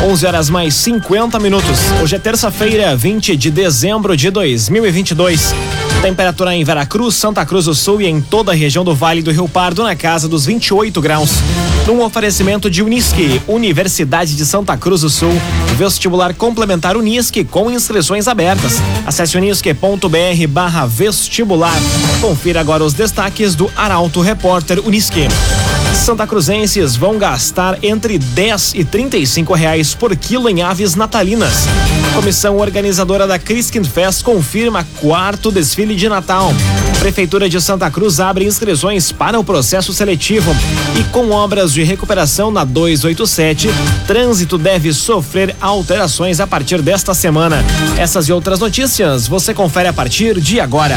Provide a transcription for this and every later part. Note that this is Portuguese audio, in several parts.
11 horas mais 50 minutos. Hoje é terça-feira, 20 de dezembro de 2022. Temperatura em Veracruz, Santa Cruz do Sul e em toda a região do Vale do Rio Pardo na casa dos 28 graus. Num oferecimento de Unisque, Universidade de Santa Cruz do Sul, vestibular complementar Unisque com inscrições abertas. Acesse unisque.br barra vestibular. Confira agora os destaques do Arauto Repórter Unisque. Santa Cruzenses vão gastar entre 10 e 35 reais por quilo em aves natalinas. Comissão organizadora da Criskin Fest confirma quarto desfile de Natal. Prefeitura de Santa Cruz abre inscrições para o processo seletivo. E com obras de recuperação na 287, trânsito deve sofrer alterações a partir desta semana. Essas e outras notícias você confere a partir de agora.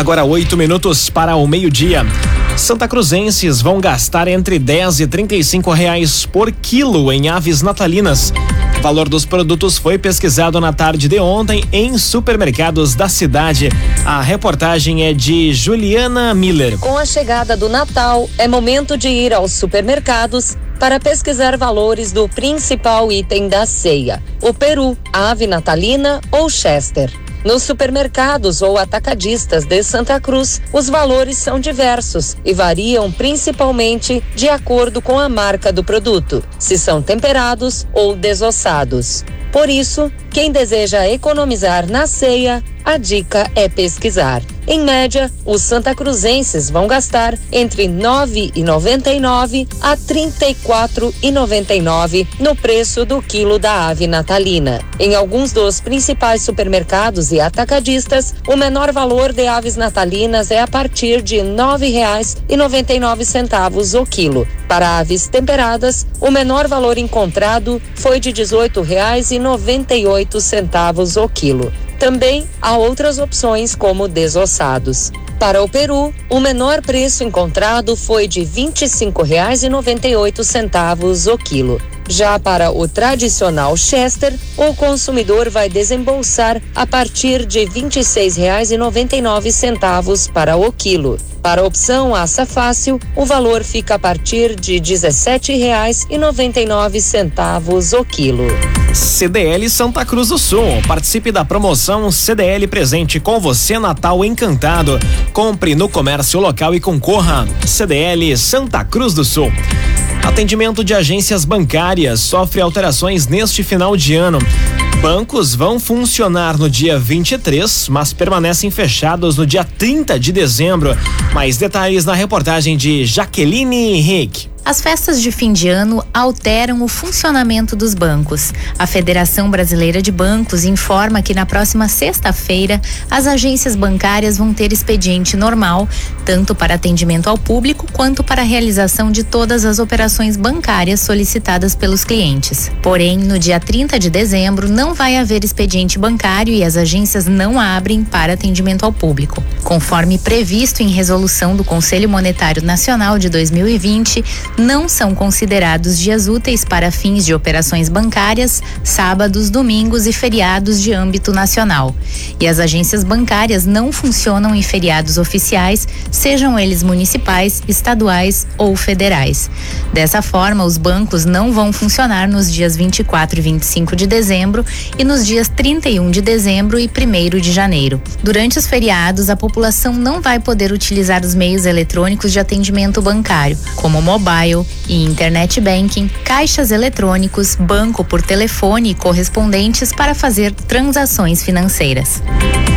Agora oito minutos para o meio-dia. Santa Cruzenses vão gastar entre 10 e 35 reais por quilo em aves natalinas. O valor dos produtos foi pesquisado na tarde de ontem em supermercados da cidade. A reportagem é de Juliana Miller. Com a chegada do Natal, é momento de ir aos supermercados para pesquisar valores do principal item da ceia: o peru, ave natalina ou chester. Nos supermercados ou atacadistas de Santa Cruz, os valores são diversos e variam principalmente de acordo com a marca do produto, se são temperados ou desossados. Por isso, quem deseja economizar na ceia, a dica é pesquisar. Em média, os santa cruzenses vão gastar entre 9,99 a 34,99 no preço do quilo da ave natalina. Em alguns dos principais supermercados e atacadistas, o menor valor de aves natalinas é a partir de R$ 9,99 o quilo. Para aves temperadas, o menor valor encontrado foi de R$ 18,98 o quilo. Também há outras opções como desossados. Para o Peru, o menor preço encontrado foi de R$ 25,98 o quilo. Já para o tradicional Chester, o consumidor vai desembolsar a partir de R$ 26,99 para o quilo. Para a opção Aça Fácil, o valor fica a partir de R$ 17,99 o quilo. CDL Santa Cruz do Sul. Participe da promoção CDL Presente com você Natal Encantado. Compre no comércio local e concorra. CDL Santa Cruz do Sul. Atendimento de agências bancárias sofre alterações neste final de ano. Bancos vão funcionar no dia 23, mas permanecem fechados no dia 30 de dezembro. Mais detalhes na reportagem de Jaqueline Henrique. As festas de fim de ano alteram o funcionamento dos bancos. A Federação Brasileira de Bancos informa que na próxima sexta-feira as agências bancárias vão ter expediente normal, tanto para atendimento ao público quanto para a realização de todas as operações bancárias solicitadas pelos clientes. Porém, no dia 30 de dezembro não vai haver expediente bancário e as agências não abrem para atendimento ao público. Conforme previsto em resolução do Conselho Monetário Nacional de 2020, não são considerados dias úteis para fins de operações bancárias, sábados, domingos e feriados de âmbito nacional. E as agências bancárias não funcionam em feriados oficiais, sejam eles municipais, estaduais ou federais. Dessa forma, os bancos não vão funcionar nos dias 24 e 25 de dezembro e nos dias 31 de dezembro e 1 de janeiro. Durante os feriados, a população não vai poder utilizar os meios eletrônicos de atendimento bancário, como mobile mobile e internet banking, caixas eletrônicos, banco por telefone e correspondentes para fazer transações financeiras.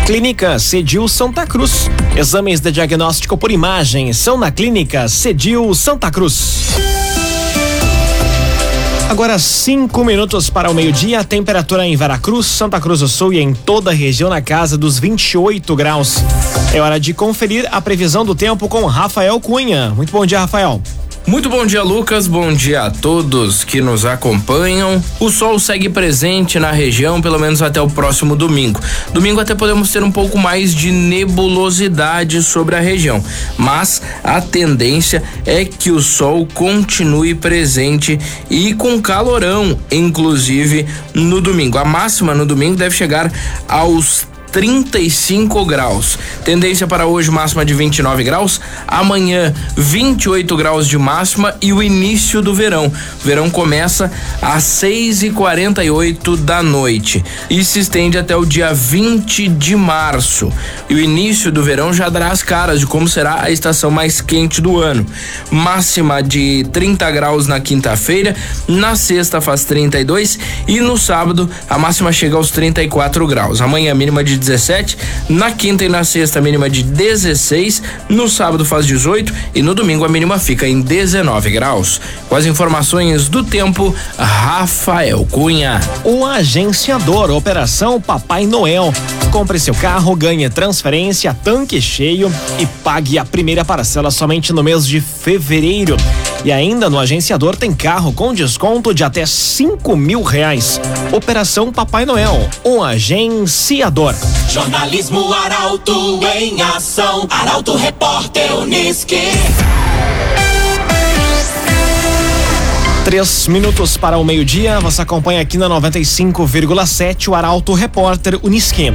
Clínica Cedil Santa Cruz. Exames de diagnóstico por imagem são na Clínica Cedil Santa Cruz. Agora cinco minutos para o meio-dia, temperatura em Veracruz, Santa Cruz do Sul e em toda a região na casa dos 28 graus. É hora de conferir a previsão do tempo com Rafael Cunha. Muito bom dia, Rafael. Muito bom dia, Lucas. Bom dia a todos que nos acompanham. O sol segue presente na região, pelo menos até o próximo domingo. Domingo até podemos ter um pouco mais de nebulosidade sobre a região, mas a tendência é que o sol continue presente e com calorão, inclusive no domingo. A máxima no domingo deve chegar aos 35 graus. Tendência para hoje máxima de 29 graus, amanhã 28 graus de máxima e o início do verão. O verão começa às 6 e 48 da noite e se estende até o dia 20 de março. E o início do verão já dará as caras de como será a estação mais quente do ano. Máxima de 30 graus na quinta-feira, na sexta faz 32 e no sábado a máxima chega aos 34 graus. Amanhã mínima de 17, na quinta e na sexta mínima de 16, no sábado faz 18 e no domingo a mínima fica em 19 graus. Com as informações do tempo, Rafael Cunha. O agenciador Operação Papai Noel. Compre seu carro, ganhe transferência, tanque cheio e pague a primeira parcela somente no mês de fevereiro. E ainda no agenciador tem carro com desconto de até cinco mil reais. Operação Papai Noel, um agenciador. Jornalismo Arauto em ação. Arauto Repórter Uniski. Três minutos para o meio-dia, você acompanha aqui na 95,7 o Arauto Repórter Uniski.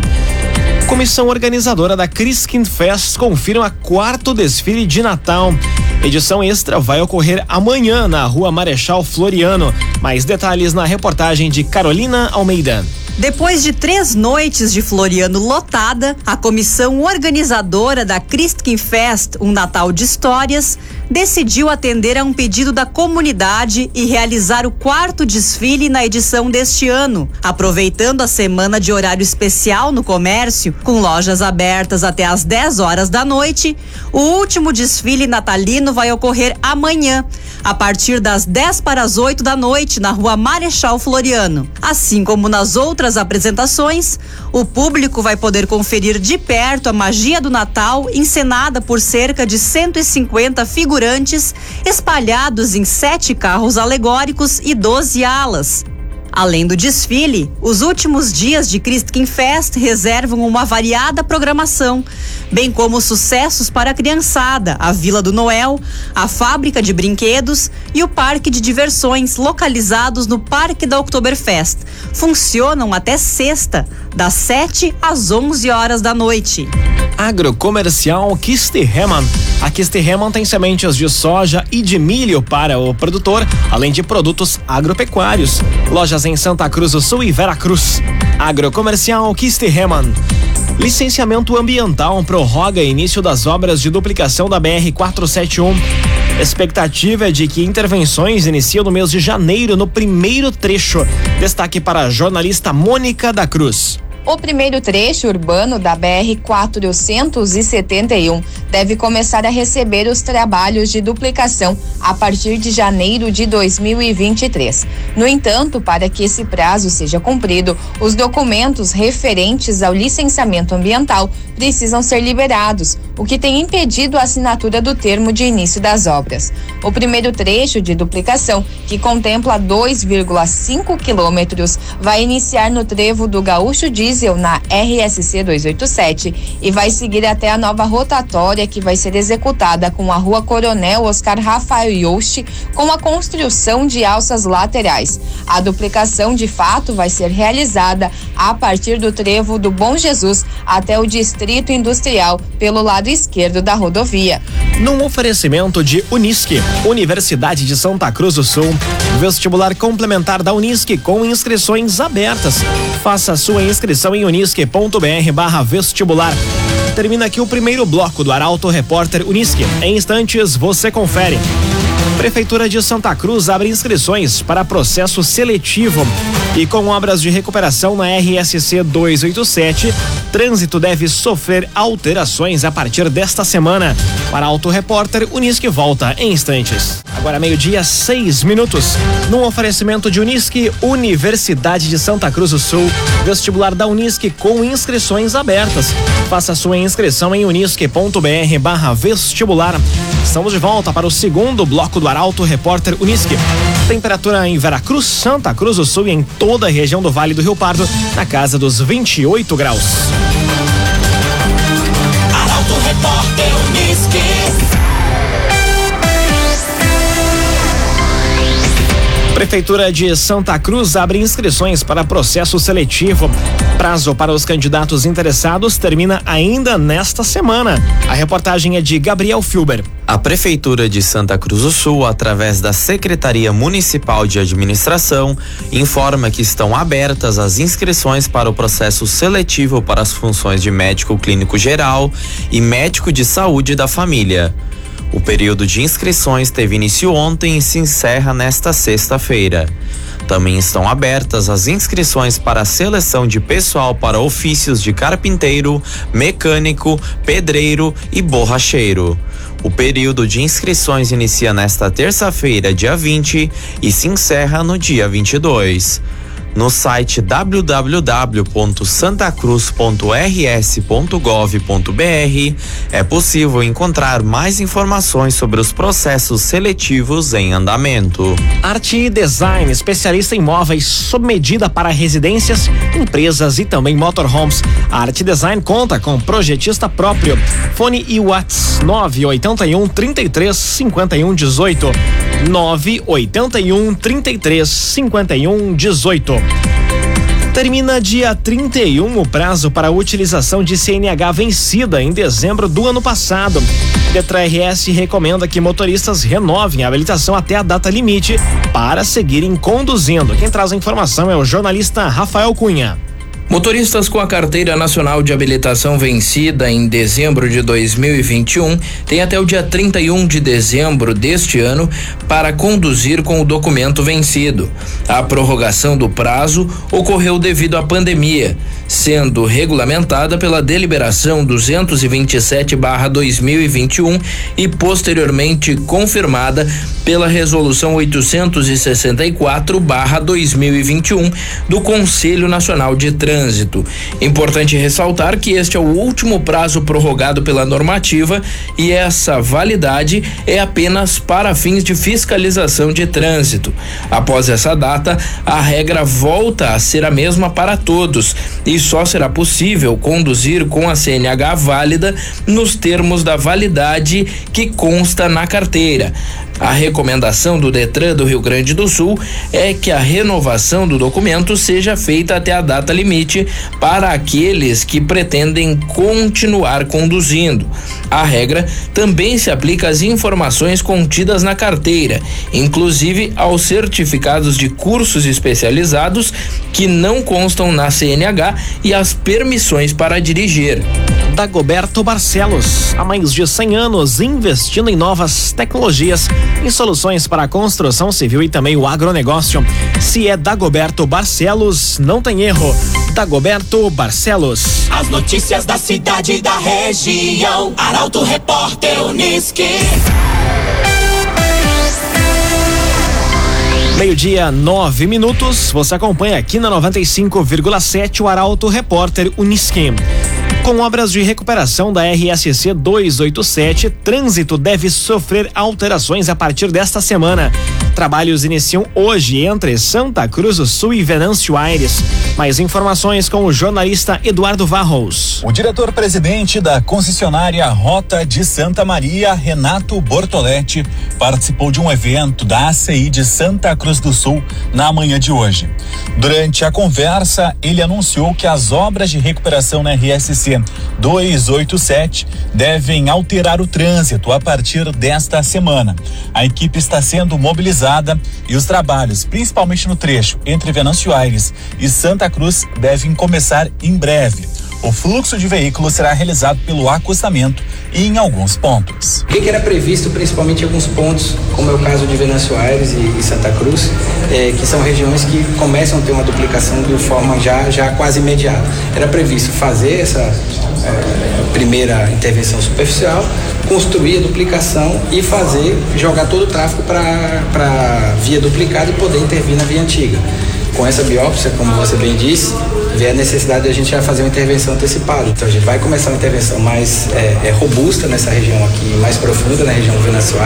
Comissão organizadora da Criskin Fest confirma quarto desfile de Natal. Edição extra vai ocorrer amanhã na Rua Marechal Floriano. Mais detalhes na reportagem de Carolina Almeida. Depois de três noites de Floriano lotada, a comissão organizadora da Christkin Fest, um Natal de Histórias, decidiu atender a um pedido da comunidade e realizar o quarto desfile na edição deste ano, aproveitando a semana de horário especial no comércio, com lojas abertas até às 10 horas da noite. O último desfile natalino vai ocorrer amanhã, a partir das 10 para as 8 da noite, na rua Marechal Floriano. Assim como nas outras apresentações, o público vai poder conferir de perto a magia do Natal, encenada por cerca de 150 figurantes, espalhados em sete carros alegóricos e 12 alas. Além do desfile, os últimos dias de Christkin Fest reservam uma variada programação, bem como sucessos para a criançada, a Vila do Noel, a fábrica de brinquedos e o parque de diversões localizados no Parque da Oktoberfest. Funcionam até sexta, das 7 às 11 horas da noite. Agrocomercial Kisterhemann. A Kisterhemann tem sementes de soja e de milho para o produtor, além de produtos agropecuários. Lojas em Santa Cruz do Sul e Veracruz. Agrocomercial Kisterhemann. Licenciamento ambiental prorroga início das obras de duplicação da BR 471. Expectativa é de que intervenções iniciam no mês de janeiro no primeiro trecho. Destaque para a jornalista Mônica da Cruz. O primeiro trecho urbano da BR 471 deve começar a receber os trabalhos de duplicação a partir de janeiro de 2023. No entanto, para que esse prazo seja cumprido, os documentos referentes ao licenciamento ambiental precisam ser liberados, o que tem impedido a assinatura do termo de início das obras. O primeiro trecho de duplicação, que contempla 2,5 quilômetros, vai iniciar no trevo do Gaúcho Diesel na RSC 287 e vai seguir até a nova rotatória que vai ser executada com a Rua Coronel Oscar Rafael Yost com a construção de alças laterais. A duplicação de fato vai ser realizada a partir do trevo do Bom Jesus até o Distrito Industrial pelo lado esquerdo da rodovia. Num oferecimento de Unisque, Universidade de Santa Cruz do Sul, vestibular complementar da Unisque com inscrições abertas. Faça sua inscrição em unisque.br barra vestibular. Termina aqui o primeiro bloco do Arauto Repórter Unisque. Em instantes, você confere. Prefeitura de Santa Cruz abre inscrições para processo seletivo e com obras de recuperação na RSC 287 Trânsito deve sofrer alterações a partir desta semana. Para Auto Repórter, Unisque volta em instantes. Agora meio-dia, seis minutos. No oferecimento de Unisque, Universidade de Santa Cruz do Sul, vestibular da Unisque com inscrições abertas. Faça sua inscrição em unisque.br barra vestibular. Estamos de volta para o segundo bloco do Arauto Repórter Unisque. Temperatura em Veracruz, Santa Cruz do Sul e em toda a região do Vale do Rio Pardo, na casa dos 28 graus. Arauto Repórter Prefeitura de Santa Cruz abre inscrições para processo seletivo. Prazo para os candidatos interessados termina ainda nesta semana. A reportagem é de Gabriel Filber. A Prefeitura de Santa Cruz do Sul, através da Secretaria Municipal de Administração, informa que estão abertas as inscrições para o processo seletivo para as funções de médico clínico geral e médico de saúde da família. O período de inscrições teve início ontem e se encerra nesta sexta-feira. Também estão abertas as inscrições para a seleção de pessoal para ofícios de carpinteiro, mecânico, pedreiro e borracheiro. O período de inscrições inicia nesta terça-feira, dia 20, e se encerra no dia 22. No site www.santacruz.rs.gov.br é possível encontrar mais informações sobre os processos seletivos em andamento. Arte e Design, especialista em móveis sob medida para residências, empresas e também motorhomes. A Arte Design conta com projetista próprio. Fone e Whats 981 33 51 18. 981 33 51 18. Termina dia 31 o prazo para a utilização de CNH vencida em dezembro do ano passado. Detra RS recomenda que motoristas renovem a habilitação até a data limite para seguirem conduzindo. Quem traz a informação é o jornalista Rafael Cunha. Motoristas com a carteira nacional de habilitação vencida em dezembro de 2021 têm até o dia 31 de dezembro deste ano para conduzir com o documento vencido. A prorrogação do prazo ocorreu devido à pandemia, sendo regulamentada pela deliberação 227/2021 e posteriormente confirmada pela resolução 864/2021 do Conselho Nacional de Trânsito trânsito. Importante ressaltar que este é o último prazo prorrogado pela normativa e essa validade é apenas para fins de fiscalização de trânsito. Após essa data, a regra volta a ser a mesma para todos e só será possível conduzir com a CNH válida nos termos da validade que consta na carteira. A recomendação do Detran do Rio Grande do Sul é que a renovação do documento seja feita até a data limite para aqueles que pretendem continuar conduzindo. A regra também se aplica às informações contidas na carteira, inclusive aos certificados de cursos especializados que não constam na CNH e às permissões para dirigir. Dagoberto Barcelos, há mais de 100 anos investindo em novas tecnologias e soluções para a construção civil e também o agronegócio. Se é Dagoberto Barcelos, não tem erro. Dagoberto Barcelos. As notícias da cidade e da região. Arauto Repórter Unisque. Meio-dia, nove minutos. Você acompanha aqui na 95,7 o Arauto Repórter Unisque. Com obras de recuperação da RSC 287, trânsito deve sofrer alterações a partir desta semana. Trabalhos iniciam hoje entre Santa Cruz do Sul e Venâncio Aires. Mais informações com o jornalista Eduardo Varros. O diretor-presidente da concessionária Rota de Santa Maria, Renato Bortoletti, participou de um evento da ACI de Santa Cruz do Sul na manhã de hoje. Durante a conversa, ele anunciou que as obras de recuperação na RSC 287 devem alterar o trânsito a partir desta semana. A equipe está sendo mobilizada e os trabalhos, principalmente no trecho entre Venâncio Aires e Santa Cruz, devem começar em breve. O fluxo de veículos será realizado pelo acostamento e em alguns pontos. O que, era previsto, principalmente em alguns pontos, como é o caso de Venâncio Aires e, Santa Cruz, é, que são regiões que começam a ter uma duplicação de forma já, já quase imediata. Era previsto fazer essa é, primeira intervenção superficial, construir a duplicação e fazer, jogar todo o tráfego para via duplicada e poder intervir na via antiga. Com essa biópsia, como você bem disse, vê a necessidade de a gente já fazer uma intervenção antecipada. Então a gente vai começar uma intervenção mais é, é, robusta nessa região aqui, mais profunda na região Venâncio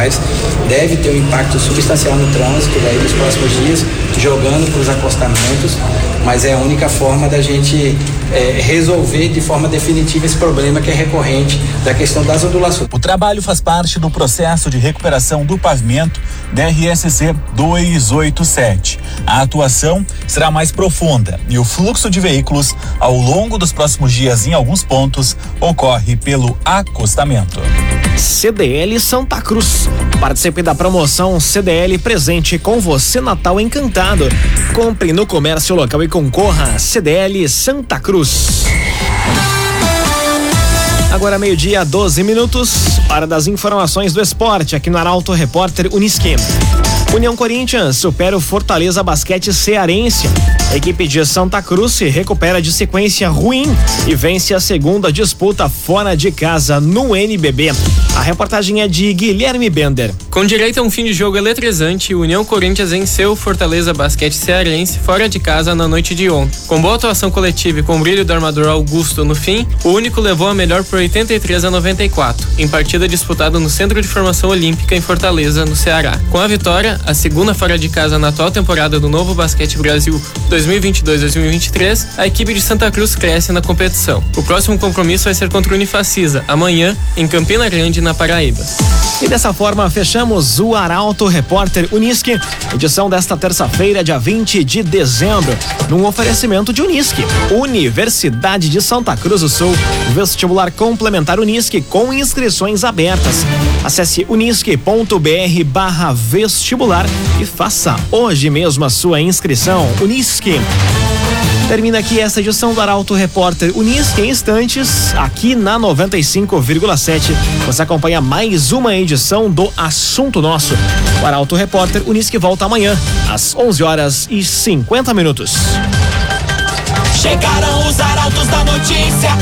Deve ter um impacto substancial no trânsito daí nos próximos dias, jogando para os acostamentos, mas é a única forma da gente é, resolver de forma definitiva esse problema que é recorrente da questão das ondulações. O trabalho faz parte do processo de recuperação do pavimento da RSC 287. A atuação será mais profunda e o fluxo de veículos ao longo dos próximos dias em alguns pontos ocorre pelo acostamento. CDL Santa Cruz. Participe da promoção CDL presente com você Natal Encantado. Compre no comércio local e concorra CDL Santa Cruz. Agora meio-dia, 12 minutos, hora das informações do esporte aqui no Arauto Repórter Unisquim. União Corinthians supera o Fortaleza Basquete Cearense. A equipe de Santa Cruz se recupera de sequência ruim e vence a segunda disputa fora de casa no NBB. A reportagem é de Guilherme Bender. Com direito a um fim de jogo eletrizante, União Corinthians venceu o Fortaleza Basquete Cearense fora de casa na noite de ontem. Com boa atuação coletiva e com brilho do armador Augusto no fim, o único levou a melhor por 83 a 94, em partida disputada no Centro de Formação Olímpica em Fortaleza, no Ceará. Com a vitória, a segunda fora de casa na atual temporada do Novo Basquete Brasil 2022-2023, a equipe de Santa Cruz cresce na competição. O próximo compromisso vai ser contra o Unifacisa, amanhã, em Campina Grande, na Paraíba. E dessa forma fechamos o Arauto Repórter Unisque, edição desta terça-feira, dia 20 de dezembro, num oferecimento de Unisque, Universidade de Santa Cruz do Sul, vestibular complementar Unisque com inscrições abertas. Acesse unisque.br barra vestibular e faça hoje mesmo a sua inscrição. Unisque. Termina aqui esta edição do Arauto Repórter Unisque em instantes, aqui na 95,7. Você acompanha mais uma edição do Assunto Nosso. O Arauto Repórter Unisque volta amanhã, às 11 horas e 50 minutos. Chegaram os arautos da notícia.